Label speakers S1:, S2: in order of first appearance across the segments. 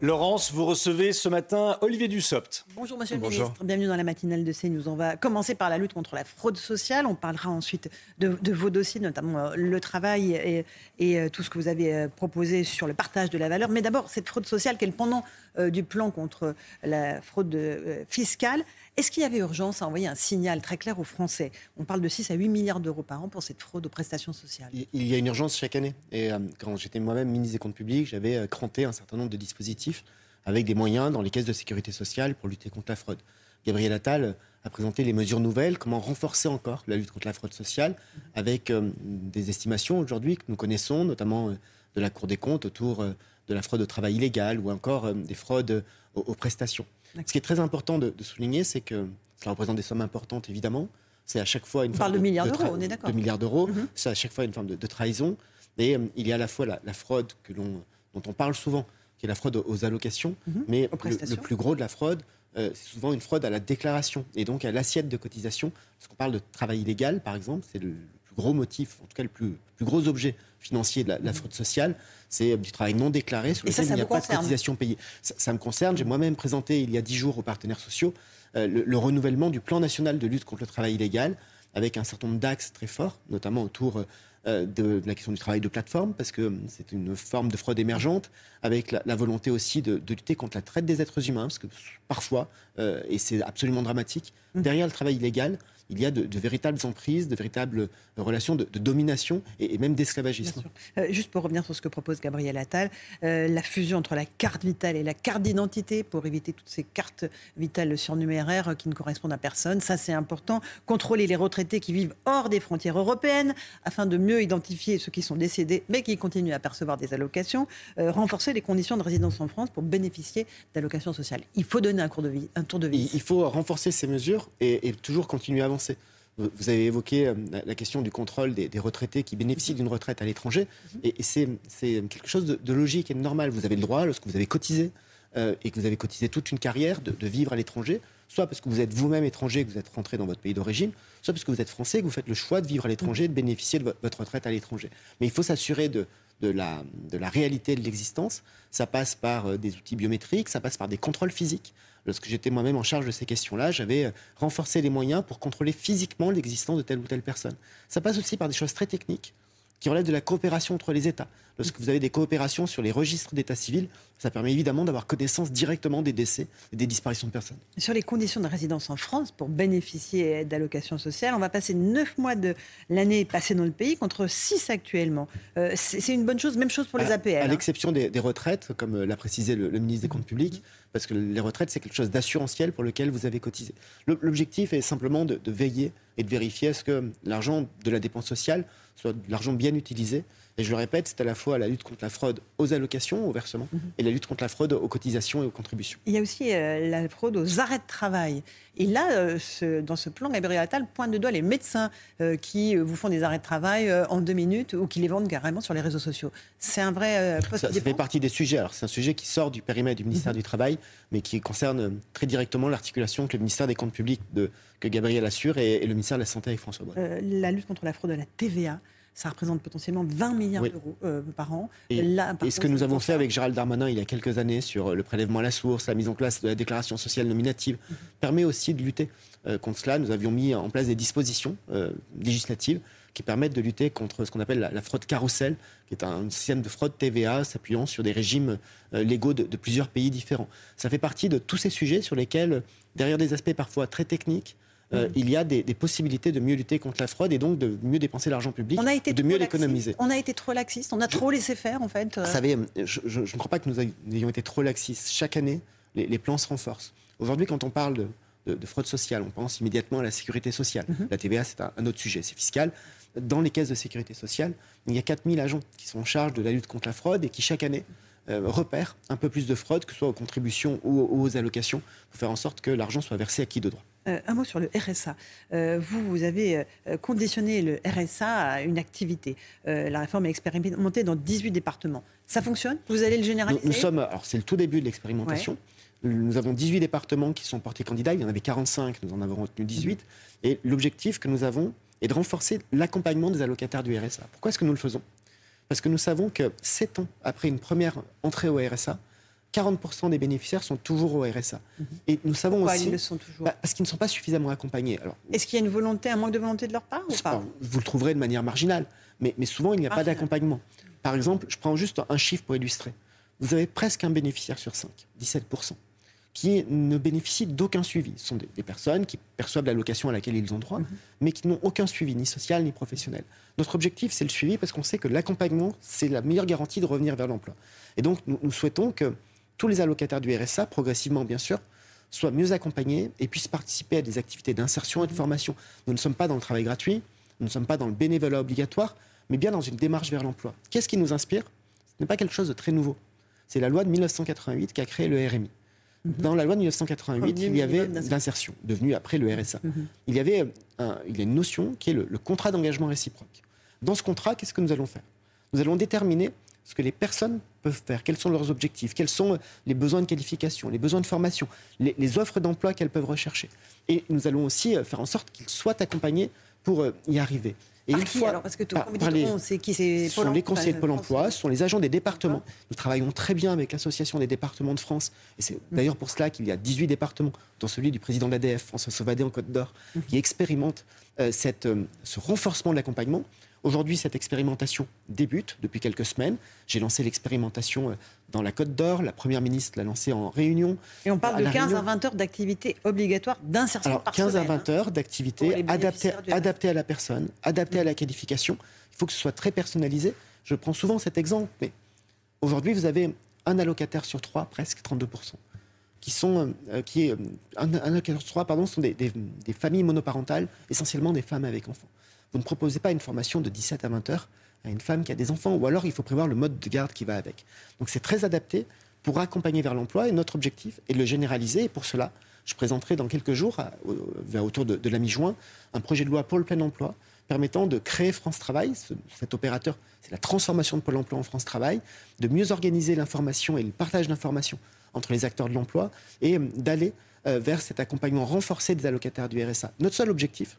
S1: Laurence, vous recevez ce matin Olivier Dussopt.
S2: Bonjour Monsieur le Ministre, bienvenue dans la matinale de CNews. On va commencer par la lutte contre la fraude sociale. On parlera ensuite de, vos dossiers, notamment euh, le travail et, euh, tout ce que vous avez euh, proposé sur le partage de la valeur. Mais d'abord, cette fraude sociale le pendant du plan contre la fraude fiscale. Est-ce qu'il y avait urgence à envoyer un signal très clair aux Français? On parle de 6 à 8 milliards d'euros par an pour cette fraude aux prestations sociales.
S3: Il y a une urgence chaque année. Et euh, quand j'étais moi-même ministre des Comptes publics, j'avais euh, cranté un certain nombre de dispositifs avec des moyens dans les caisses de sécurité sociale pour lutter contre la fraude. Gabriel Attal a présenté les mesures nouvelles, comment renforcer encore la lutte contre la fraude sociale, avec euh, des estimations aujourd'hui que nous connaissons, notamment de la Cour des comptes autour de la fraude au travail illégal ou encore des fraudes aux prestations. Ce qui est très important de, souligner, c'est que cela représente des sommes importantes, évidemment. C'est à chaque fois une
S2: on parle de, milliards d'euros, on est d'accord.
S3: De milliards d'euros. Mhm. C'est à chaque fois une forme de, trahison. Et euh, il y a à la fois la, fraude que dont on parle souvent, qui est la fraude aux allocations, mhm. mais le, plus gros de la fraude, euh, c'est souvent une fraude à la déclaration et donc à l'assiette de cotisation. Parce qu'on parle de travail illégal, par exemple, c'est le, gros motif, en tout cas le plus, plus gros objet financier de la, mhm. fraude sociale, c'est du travail non déclaré sur lequel il n'y a pas de cotisation payée. Ça, me concerne. J'ai moi-même présenté il y a dix jours aux partenaires sociaux euh, le, renouvellement du plan national de lutte contre le travail illégal avec un certain nombre d'axes très forts, notamment autour euh, de, la question du travail de plateforme, parce que c'est une forme de fraude émergente, avec la, volonté aussi de, lutter contre la traite des êtres humains, parce que parfois, euh, et c'est absolument dramatique, mmh. derrière le travail illégal, il y a de, véritables emprises, de véritables relations de, domination et, même d'esclavagisme.
S2: Euh, juste pour revenir sur ce que propose Gabriel Attal, euh, la fusion entre la carte vitale et la carte d'identité pour éviter toutes ces cartes vitales surnuméraires qui ne correspondent à personne, ça c'est important. Contrôler les retraités qui vivent hors des frontières européennes afin de mieux identifier ceux qui sont décédés mais qui continuent à percevoir des allocations. Euh, renforcer les conditions de résidence en France pour bénéficier d'allocations sociales. Il faut donner un, cours de vie, un tour de vie.
S3: Il faut renforcer ces mesures et, et toujours continuer à avancer vous avez évoqué euh, la question du contrôle des, retraités qui bénéficient d'une retraite à l'étranger. Mhm. Et, c'est quelque chose de, logique et de normal. Vous avez le droit, lorsque vous avez cotisé, euh, et que vous avez cotisé toute une carrière, de, vivre à l'étranger, soit parce que vous êtes vous-même étranger, que vous êtes rentré dans votre pays d'origine, soit parce que vous êtes français, que vous faites le choix de vivre à l'étranger, de bénéficier de votre retraite à l'étranger. Mais il faut s'assurer de, la, de la réalité de l'existence. Ça passe par euh, des outils biométriques, ça passe par des contrôles physiques lorsque j'étais moi-même en charge de ces questions-là, j'avais euh, renforcé les moyens pour contrôler physiquement l'existence de telle ou telle personne. Ça passe aussi par des choses très techniques qui relèvent de la coopération entre les États. Lorsque vous avez des coopérations sur les registres d'état civil, ça permet évidemment d'avoir connaissance directement des décès et des disparitions de personnes.
S2: Sur les conditions de résidence en France pour bénéficier d'allocations sociales, on va passer 9 mois de l'année passée dans le pays contre 6 actuellement. Euh, c'est une bonne chose, même chose pour les APL. À,
S3: hein. l'exception des, retraites, comme euh, l'a précisé le, ministre des Comptes publics, parce que les retraites, c'est quelque chose d'assurantiel pour lequel vous avez cotisé. L'objectif est simplement de, de veiller et de vérifier à ce que l'argent de la dépense sociale soit de l'argent bien utilisé et je le répète, c'est à la fois la lutte contre la fraude aux allocations, aux versements, mhm. et la lutte contre la fraude aux cotisations et aux contributions.
S2: Il y a aussi euh, la fraude aux arrêts de travail. Et là, euh, dans ce plan, Gabriel Attal pointe de doigt les médecins euh, qui vous font des arrêts de travail en deux minutes ou qui les vendent carrément sur les réseaux sociaux. C'est un vrai
S3: poste ça, ça fait partie des sujets. Alors, c'est un sujet qui sort du périmètre du ministère mhm. du Travail, mais qui concerne très directement l'articulation que le ministère des Comptes publics de, que Gabriel assure et, et, le ministère de la Santé avec François Braun.
S2: la lutte contre la fraude à la TVA ça représente potentiellement 20 milliards d'euros euh, par an.
S3: Et, ce que nous avons fait avec Gérald Darmanin il y a quelques années sur le prélèvement à la source, la mise en place de la déclaration sociale nominative, mhm. permet aussi de lutter euh, contre cela. Nous avions mis en place des dispositions euh, législatives qui permettent de lutter contre ce qu'on appelle la, fraude carrousel, qui est un système de fraude TVA s'appuyant sur des régimes légaux de, de, plusieurs pays différents. Ça fait partie de tous ces sujets sur lesquels, derrière des aspects parfois très techniques, euh, il y a des, possibilités de mieux lutter contre la fraude et donc de mieux dépenser l'argent public, de mieux l'économiser.
S2: On a été trop laxiste, on a trop laissé faire en fait.
S3: Vous savez, je, ne crois pas que nous ayons été trop laxistes. Chaque année, les, plans se renforcent. Aujourd'hui, quand on parle de, de, fraude sociale. On pense immédiatement à la sécurité sociale. Mhm. La TVA, c'est un, autre sujet, c'est fiscal. Dans les caisses de sécurité sociale, il y a 4000 agents qui sont en charge de la lutte contre la fraude et qui, chaque année, euh, repèrent un peu plus de fraude, que ce soit aux contributions ou aux, allocations, pour faire en sorte que l'argent soit versé à qui de droit.
S2: Euh, un mot sur le RSA. Euh, vous, vous avez conditionné le RSA à une activité. la réforme est expérimentée dans 18 départements. Ça fonctionne? Vous allez le généraliser?
S3: Nous, sommes, alors c'est le tout début de l'expérimentation. Nous avons 18 départements qui sont portés candidats. Il y en avait 45, nous en avons retenu 18. Et l'objectif que nous avons est de renforcer l'accompagnement des allocataires du RSA. Pourquoi est-ce que nous le faisons? Parce que nous savons que 7 ans après une première entrée au RSA, 40% des bénéficiaires sont toujours au RSA.
S2: Mhm. Et nous savons Pourquoi aussi. Ils le sont toujours
S3: bah, Parce qu'ils ne sont pas suffisamment accompagnés.
S2: Est-ce qu'il y a une volonté, un manque de volonté de leur part ou pas
S3: Vous le trouverez de manière marginale. Mais, mais souvent, il n'y a pas d'accompagnement. Par exemple, je prends juste un chiffre pour illustrer. Vous avez presque un bénéficiaire sur 5, 17% qui ne bénéficient d'aucun suivi. Ce sont des, personnes qui perçoivent l'allocation à laquelle ils ont droit, mhm. mais qui n'ont aucun suivi, ni social ni professionnel. Notre objectif, c'est le suivi parce qu'on sait que l'accompagnement, c'est la meilleure garantie de revenir vers l'emploi. Et donc, nous, souhaitons que tous les allocataires du RSA, progressivement bien sûr, soient mieux accompagnés et puissent participer à des activités d'insertion et de formation. Nous ne sommes pas dans le travail gratuit, nous ne sommes pas dans le bénévolat obligatoire, mais bien dans une démarche vers l'emploi. Qu'est-ce qui nous inspire? Ce n'est pas quelque chose de très nouveau. C'est la loi de 1988 qui a créé le RMI. Mhm. Dans la loi de 1988, il y avait l'insertion, devenue après le RSA. Mhm. Il y avait il y a une notion qui est le, contrat d'engagement réciproque. Dans ce contrat, qu'est-ce que nous allons faire? Nous allons déterminer ce que les personnes peuvent faire, quels sont leurs objectifs, quels sont les besoins de qualification, les besoins de formation, les, offres d'emploi qu'elles peuvent rechercher. Et nous allons aussi euh, faire en sorte qu'ils soient accompagnés pour euh, y arriver.
S2: Et une fois, alors, parce que par, qui
S3: Ce sont les conseillers de Pôle Emploi, ce sont les agents des départements. Nous travaillons très bien avec l'Association des départements de France. Et c'est d'ailleurs pour cela qu'il y a 18 départements, dont celui du président de l'ADF, François Sauvadet en Côte d'Or, mhm. qui euh, cette, euh, ce renforcement de l'accompagnement. Aujourd'hui, cette expérimentation débute depuis quelques semaines. J'ai lancé l'expérimentation euh, dans la Côte d'Or. La Première ministre l'a lancée en réunion.
S2: Et on parle de 15 à 20 heures d'activité obligatoire d'insertion
S3: Alors, 15 à 20 heures d'activité adaptée, adaptée à la personne, adaptée à la qualification. Il faut que ce soit très personnalisé. Je prends souvent cet exemple, mais aujourd'hui, vous avez un allocataire sur trois, presque 32%, qui sont, euh, qui est, un, allocataire sur trois, pardon, sont des familles monoparentales, essentiellement des femmes avec enfants. Vous ne proposez pas une formation de 17 à 20 heures à une femme qui a des enfants, ou alors il faut prévoir le mode de garde qui va avec. Donc c'est très adapté pour accompagner vers l'emploi, et notre objectif est de le généraliser, et pour cela, je présenterai dans quelques jours, vers autour de, la mi-juin, un projet de loi pour le plein emploi permettant de créer France Travail. cet opérateur, c'est la transformation de Pôle emploi en France Travail, de mieux organiser l'information et le partage d'informations entre les acteurs de l'emploi et d'aller euh, vers cet accompagnement renforcé des allocataires du RSA. Notre seul objectif,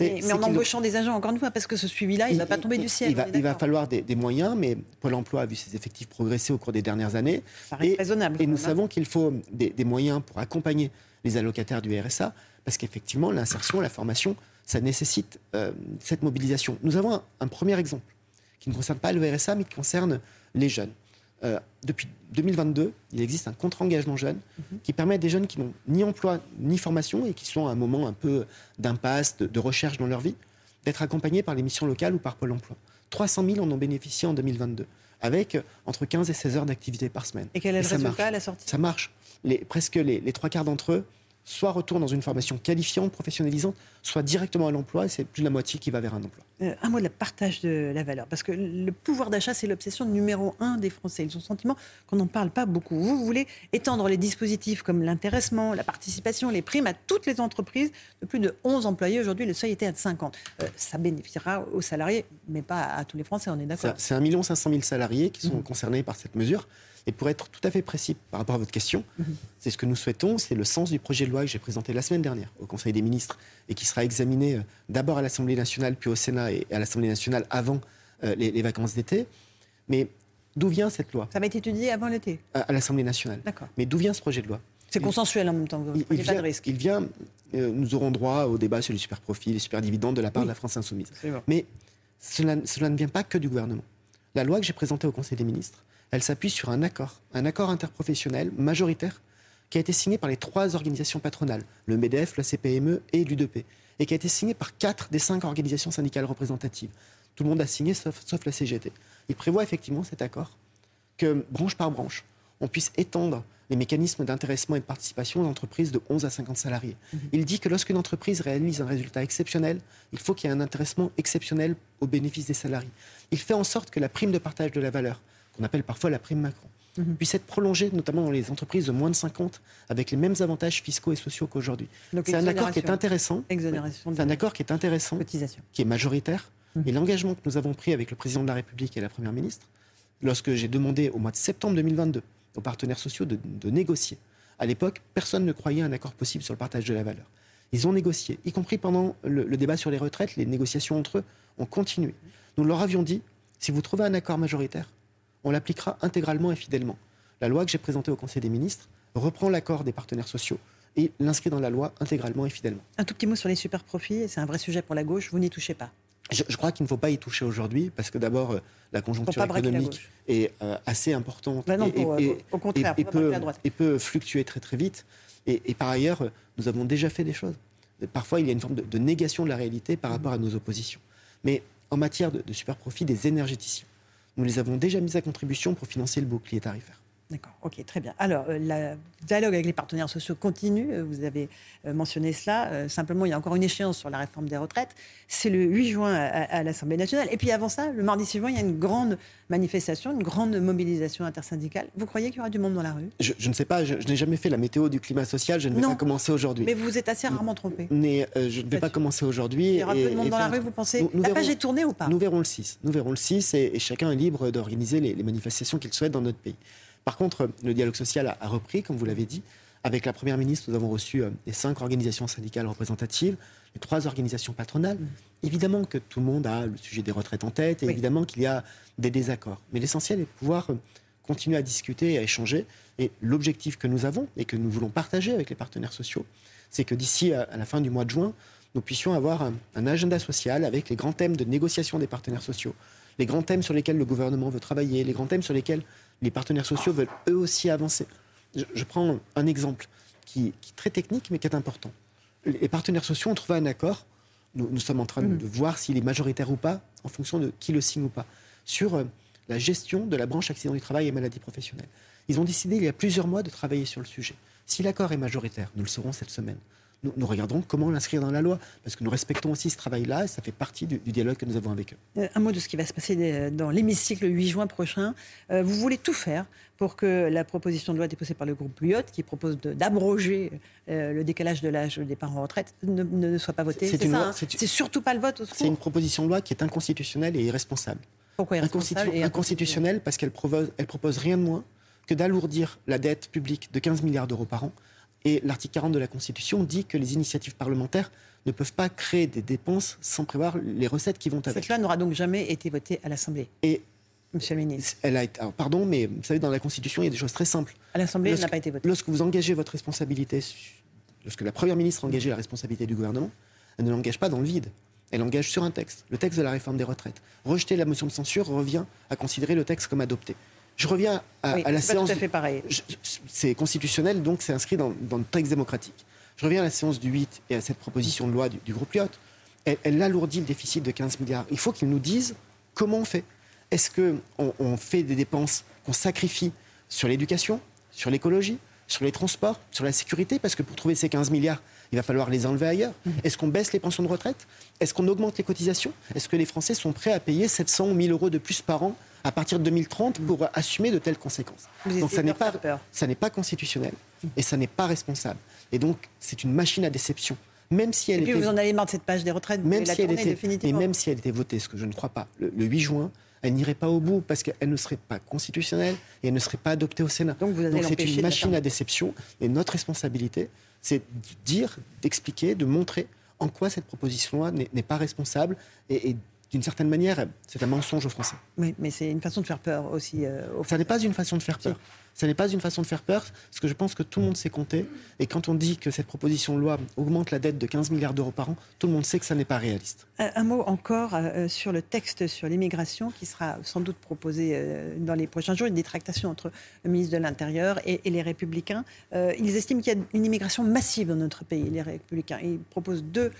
S2: mais, en embauchant des agents, encore une fois, parce que ce suivi-là, il ne va pas tomber du ciel.
S3: Il va, falloir des, moyens, mais Pôle emploi a vu ses effectifs progresser au cours des dernières années.
S2: Ça et, raisonnable.
S3: Et nous savons qu'il faut des, moyens pour accompagner les allocataires du RSA, parce qu'effectivement, l'insertion, la formation, ça nécessite euh, cette mobilisation. Nous avons un, premier exemple qui ne concerne pas le RSA, mais qui concerne les jeunes. Euh, depuis 2022, il existe un contre-engagement jeune mhm. qui permet à des jeunes qui n'ont ni emploi ni formation et qui sont à un moment un peu d'impasse, de, recherche dans leur vie, d'être accompagnés par les missions locales ou par Pôle emploi. 300 000 en ont bénéficié en 2022, avec euh, entre 15 et 16 heures d'activité par semaine.
S2: Et quel est le résultat à la sortie?
S3: Ça marche. Les, presque les trois quarts d'entre eux soit retourne dans une formation qualifiante, professionnalisante, soit directement à l'emploi, et c'est plus de la moitié qui va vers un emploi.
S2: Euh, un mot de la partage de la valeur, parce que le pouvoir d'achat, c'est l'obsession numéro un des Français. Ils ont le sentiment qu'on n'en parle pas beaucoup. Vous, voulez étendre les dispositifs comme l'intéressement, la participation, les primes à toutes les entreprises de plus de 11 employés. Aujourd'hui, le seuil était à 50. Euh, ça bénéficiera aux salariés, mais pas à tous les Français, on est d'accord.
S3: C'est 1 500 000 salariés qui sont mmh. concernés par cette mesure. Et pour être tout à fait précis par rapport à votre question, mhm. c'est ce que nous souhaitons, c'est le sens du projet de loi que j'ai présenté la semaine dernière au Conseil des ministres et qui sera examiné euh, d'abord à l'Assemblée nationale, puis au Sénat et à l'Assemblée nationale avant euh, les, vacances d'été. Mais d'où vient cette loi?
S2: Ça va être étudié avant l'été?
S3: À, l'Assemblée nationale.
S2: D'accord.
S3: Mais d'où vient ce projet de loi?
S2: C'est consensuel en même temps,
S3: il, il, vient, pas de risque. Il vient, euh, nous aurons droit au débat sur les super profits, les super dividendes de la part de la France insoumise. Mais cela, cela ne vient pas que du gouvernement. La loi que j'ai présentée au Conseil des ministres, elle s'appuie sur un accord, un accord interprofessionnel majoritaire qui a été signé par les trois organisations patronales, le MEDEF, la CPME et l'UDP, et qui a été signé par quatre des cinq organisations syndicales représentatives. Tout le monde a signé sauf, la CGT. Il prévoit effectivement cet accord que, branche par branche, on puisse étendre les mécanismes d'intéressement et de participation d'entreprises de 11 à 50 salariés. Mhm. Il dit que lorsqu'une entreprise réalise un résultat exceptionnel, il faut qu'il y ait un intéressement exceptionnel au bénéfice des salariés. Il fait en sorte que la prime de partage de la valeur, qu'on appelle parfois la prime Macron, mhm. puisse être prolongée, notamment dans les entreprises de moins de 50, avec les mêmes avantages fiscaux et sociaux qu'aujourd'hui. C'est un accord qui est intéressant. C'est un accord qui est intéressant, qui est majoritaire. Mhm. Et l'engagement que nous avons pris avec le président de la République et la Première ministre, lorsque j'ai demandé au mois de septembre 2022 aux partenaires sociaux de, négocier. À l'époque, personne ne croyait un accord possible sur le partage de la valeur. Ils ont négocié, y compris pendant le, débat sur les retraites, les négociations entre eux ont continué. Nous leur avions dit, si vous trouvez un accord majoritaire, on l'appliquera intégralement et fidèlement. La loi que j'ai présentée au Conseil des ministres reprend l'accord des partenaires sociaux et l'inscrit dans la loi intégralement et fidèlement.
S2: Un tout petit mot sur les super profits, c'est un vrai sujet pour la gauche, vous n'y touchez pas.
S3: Je, crois qu'il ne faut pas y toucher aujourd'hui parce que d'abord, euh, la conjoncture économique est euh, assez importante
S2: bah et, au contraire,
S3: et, peut, et, peut, fluctuer très très vite. Et, par ailleurs, nous avons déjà fait des choses. Parfois, il y a une forme de, négation de la réalité par rapport à nos oppositions. Mais en matière de, de super profit des énergéticiens, nous les avons déjà mis à contribution pour financer le bouclier tarifaire.
S2: D'accord, ok, très bien. Alors, euh, le dialogue avec les partenaires sociaux continue, euh, vous avez euh, mentionné cela. simplement, il y a encore une échéance sur la réforme des retraites. C'est le 8 juin à, l'Assemblée nationale. Et puis avant ça, le mardi suivant, il y a une grande manifestation, une grande mobilisation intersyndicale. Vous croyez qu'il y aura du monde dans la rue?
S3: Je, ne sais pas, je, n'ai jamais fait la météo du climat social, je ne vais pas commencer aujourd'hui.
S2: Mais vous êtes assez rarement trompé.
S3: Mais je ne vais pas commencer aujourd'hui.
S2: Il y aura peu de monde dans la rue, vous pensez La page est tournée ou pas?
S3: Nous verrons le 6. Nous verrons le 6 et, chacun est libre d'organiser les manifestations qu'il souhaite dans notre pays. Par contre, le dialogue social a, repris, comme vous l'avez dit. Avec la Première ministre, nous avons reçu euh, les cinq organisations syndicales représentatives, les trois organisations patronales. Mm. Évidemment que tout le monde a le sujet des retraites en tête, et évidemment qu'il y a des désaccords. Mais l'essentiel est de pouvoir euh, continuer à discuter et à échanger. Et l'objectif que nous avons, et que nous voulons partager avec les partenaires sociaux, c'est que d'ici à la fin du mois de juin, nous puissions avoir un, un, agenda social avec les grands thèmes de négociation des partenaires sociaux, les grands thèmes sur lesquels le gouvernement veut travailler, les grands thèmes sur lesquels les partenaires sociaux veulent eux aussi avancer. Je, prends un exemple qui, est très technique mais qui est important. Les partenaires sociaux ont trouvé un accord. Nous, sommes en train de, mm. voir s'il est majoritaire ou pas, en fonction de qui le signe ou pas, sur euh, la gestion de la branche accident du travail et maladie professionnelle. Ils ont décidé il y a plusieurs mois de travailler sur le sujet. Si l'accord est majoritaire, nous le saurons cette semaine, nous, regarderons comment l'inscrire dans la loi, parce que nous respectons aussi ce travail-là et ça fait partie du, dialogue que nous avons avec eux.
S2: Euh, un mot de ce qui va se passer euh, dans l'hémicycle le 8 juin prochain. Euh, vous voulez tout faire pour que la proposition de loi déposée par le groupe Luyot, qui propose d'abroger le décalage de l'âge des départ en retraite, ne, soit pas votée. C'est. Hein c'est surtout pas le vote au
S3: C'est une proposition de loi qui est inconstitutionnelle et irresponsable.
S2: Pourquoi irresponsable
S3: Inconstitutionnelle parce qu'elle propose, elle propose rien de moins que d'alourdir la dette publique de 15 milliards d'euros par an et l'article 40 de la Constitution dit que les initiatives parlementaires ne peuvent pas créer des dépenses sans prévoir les recettes qui vont avec.
S2: Cette loi n'aura donc jamais été votée à l'Assemblée. Et Monsieur le ministre.
S3: Elle a été, pardon, mais vous savez, dans la Constitution, il y a des choses très simples.
S2: À l'Assemblée, elle n'a pas été votée.
S3: Lorsque vous engagez votre responsabilité, lorsque la Première ministre a engagé la responsabilité du gouvernement, elle ne l'engage pas dans le vide. Elle engage sur un texte, le texte de la réforme des retraites. Rejeter la motion de censure revient à considérer le texte comme adopté. Je reviens à, la séance.
S2: Pas tout à fait pareil.
S3: C'est constitutionnel, donc c'est inscrit dans, le texte démocratique. Je reviens à la séance du 8 et à cette proposition de loi du, groupe Lyot. Elle, alourdit le déficit de 15 milliards. Il faut qu'ils nous disent comment on fait. Est-ce qu'on on fait des dépenses qu'on sacrifie sur l'éducation, sur l'écologie, sur les transports, sur la sécurité? Parce que pour trouver ces 15 milliards, il va falloir les enlever ailleurs. Mmh. Est-ce qu'on baisse les pensions de retraite? Est-ce qu'on augmente les cotisations? Est-ce que les Français sont prêts à payer 700 ou 1000 euros de plus par an à partir de 2030 pour assumer de telles conséquences? donc ça n'est pas, ça n'est pas constitutionnel et ça n'est pas responsable. Et donc c'est une machine à déception. Même si elle
S2: et puis
S3: était,
S2: vous en avez marre de cette page des retraites,
S3: même si elle était, et même si elle était votée, ce que je ne crois pas, le, 8 juin, elle n'irait pas au bout parce qu'elle ne serait pas constitutionnelle et elle ne serait pas adoptée au Sénat. Donc, c'est une machine à déception et notre responsabilité, c'est de dire, d'expliquer, de montrer en quoi cette proposition-là n'est pas responsable et, et d'une certaine manière, c'est un mensonge aux Français.
S2: Oui, mais c'est une façon de faire peur aussi. Euh,
S3: Ça n'est pas une façon de faire peur. Ce n'est pas une façon de faire peur, parce que je pense que tout le monde sait compter. Et quand on dit que cette proposition de loi augmente la dette de 15 milliards d'euros par an, tout le monde sait que ça n'est pas réaliste.
S2: Un, mot encore euh, sur le texte sur l'immigration qui sera sans doute proposé euh, dans les prochains jours, une détractation entre le ministre de l'Intérieur et, les Républicains. Euh, ils estiment qu'il y a une immigration massive dans notre pays, les Républicains. Ils proposent deux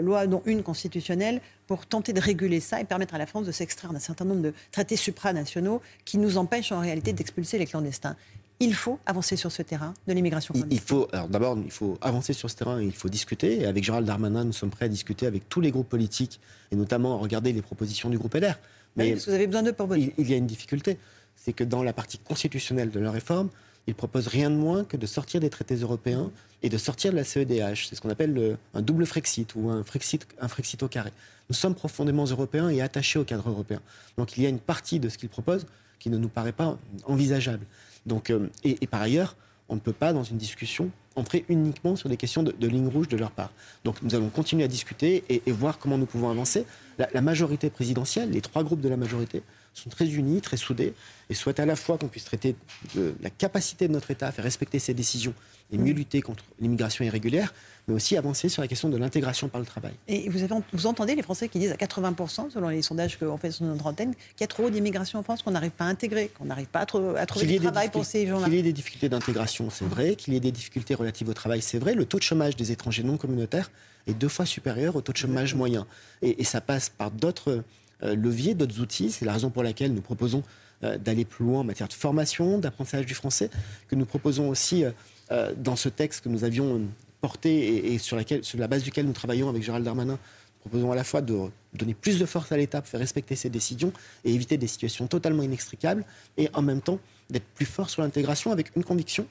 S2: lois, dont une constitutionnelle, pour tenter de réguler ça et permettre à la France de s'extraire d'un certain nombre de traités supranationaux qui nous empêchent en réalité d'expulser les clandestins. Il faut avancer sur ce terrain de l'immigration
S3: il, faut, alors d'abord, il faut avancer sur ce terrain, il faut discuter. Et avec Gérald Darmanin, nous sommes prêts à discuter avec tous les groupes politiques, et notamment à regarder les propositions du groupe LR.
S2: Mais vous avez besoin d'eux pour voter.
S3: Il, y a une difficulté, c'est que dans la partie constitutionnelle de la réforme, ils proposent rien de moins que de sortir des traités européens et de sortir de la CEDH. C'est ce qu'on appelle un double Frexit ou un Frexit, un Frexit au carré. Nous sommes profondément européens et attachés au cadre européen. Donc il y a une partie de ce qu'ils proposent qui ne nous paraît pas envisageable. Donc, euh, et, par ailleurs, on ne peut pas, dans une discussion, entrer uniquement sur des questions de, ligne rouge de leur part. Donc nous allons continuer à discuter et, voir comment nous pouvons avancer. la, majorité présidentielle, les trois groupes de la majorité, sont très unis, très soudés, et souhaitent à la fois qu'on puisse traiter de la capacité de notre État à faire respecter ses décisions et mieux lutter contre l'immigration irrégulière, mais aussi avancer sur la question de l'intégration par le travail.
S2: Et vous, avez, vous entendez les Français qui disent à 80%, selon les sondages qu'on fait sur notre antenne, qu'il y a trop d'immigration en France, qu'on n'arrive pas à intégrer, qu'on n'arrive pas à, trouver du travail pour ces gens-là.
S3: Qu'il y ait des difficultés d'intégration, c'est vrai. Qu'il y ait des difficultés relatives au travail, c'est vrai. Le taux de chômage des étrangers non communautaires est deux fois supérieur au taux de chômage moyen. Et, et ça passe par d'autres leviers, d'autres outils. C'est la raison pour laquelle nous proposons euh, d'aller plus loin en matière de formation, d'apprentissage du français, que nous proposons aussi euh, dans ce texte que nous avions porté et, sur, la base duquel nous travaillons avec Gérald Darmanin. Proposons à la fois de donner plus de force à l'État pour faire respecter ses décisions et éviter des situations totalement inextricables, et en même temps d'être plus fort sur l'intégration avec une conviction,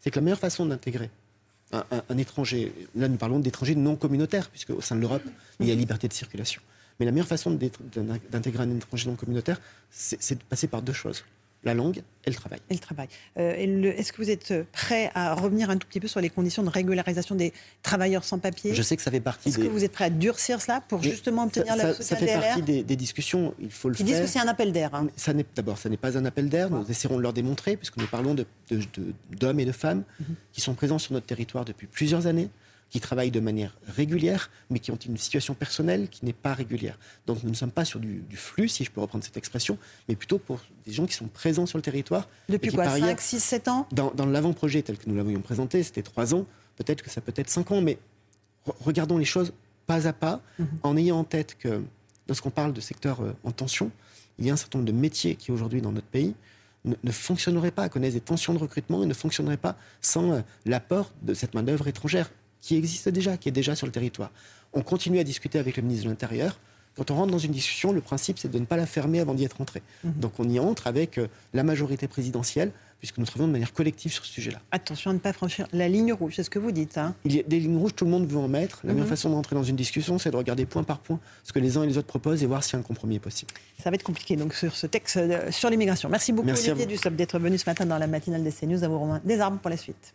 S3: c'est que la meilleure façon d'intégrer un, un, étranger, là nous parlons d'étrangers non communautaires, puisque au sein de l'Europe, il y a liberté de circulation. Mais la meilleure façon d'intégrer un étranger non communautaire, c'est de passer par deux choses la langue et le travail.
S2: Et le travail. Euh, Est-ce que vous êtes prêt à revenir un tout petit peu sur les conditions de régularisation des travailleurs sans papier?
S3: Je sais que ça fait partie.
S2: Est-ce que vous êtes prêt à durcir cela pour justement obtenir la
S3: Ça fait partie des, discussions. Il faut le
S2: Ils
S3: disent
S2: que c'est un appel d'air. Hein.
S3: D'abord, ça n'est pas un appel d'air. Nous essaierons de leur démontrer, puisque nous parlons d'hommes et de femmes mhm. qui sont présents sur notre territoire depuis plusieurs années qui travaillent de manière régulière, mais qui ont une situation personnelle qui n'est pas régulière. Donc nous ne sommes pas sur du, flux, si je peux reprendre cette expression, mais plutôt pour des gens qui sont présents sur le territoire.
S2: Depuis quoi 5, 6, 7 ans?
S3: Dans, l'avant-projet tel que nous l'avions présenté, c'était 3 ans, peut-être que ça peut être 5 ans, mais regardons les choses pas à pas, mhm. en ayant en tête que lorsqu'on parle de secteur euh, en tension, il y a un certain nombre de métiers qui aujourd'hui dans notre pays ne, ne fonctionneraient pas, connaissent des tensions de recrutement et ne fonctionneraient pas sans euh, l'apport de cette main-d'œuvre étrangère qui existe déjà, qui est déjà sur le territoire. On continue à discuter avec le ministre de l'Intérieur. Quand on rentre dans une discussion, le principe, c'est de ne pas la fermer avant d'y être entré. Mhm. Donc on y entre avec euh, la majorité présidentielle, puisque nous travaillons de manière collective sur ce sujet-là.
S2: Attention à ne pas franchir la ligne rouge, c'est ce que vous dites. Hein
S3: Il y a des lignes rouges, tout le monde veut en mettre. La meilleure mhm. façon d'entrer dans une discussion, c'est de regarder point par point ce que les uns et les autres proposent et voir si un compromis est possible.
S2: Ça va être compliqué donc sur ce texte euh, sur l'immigration. Merci beaucoup Merci Olivier Dussopt d'être venu ce matin dans la matinale des CNews. À vous, des armes pour la suite.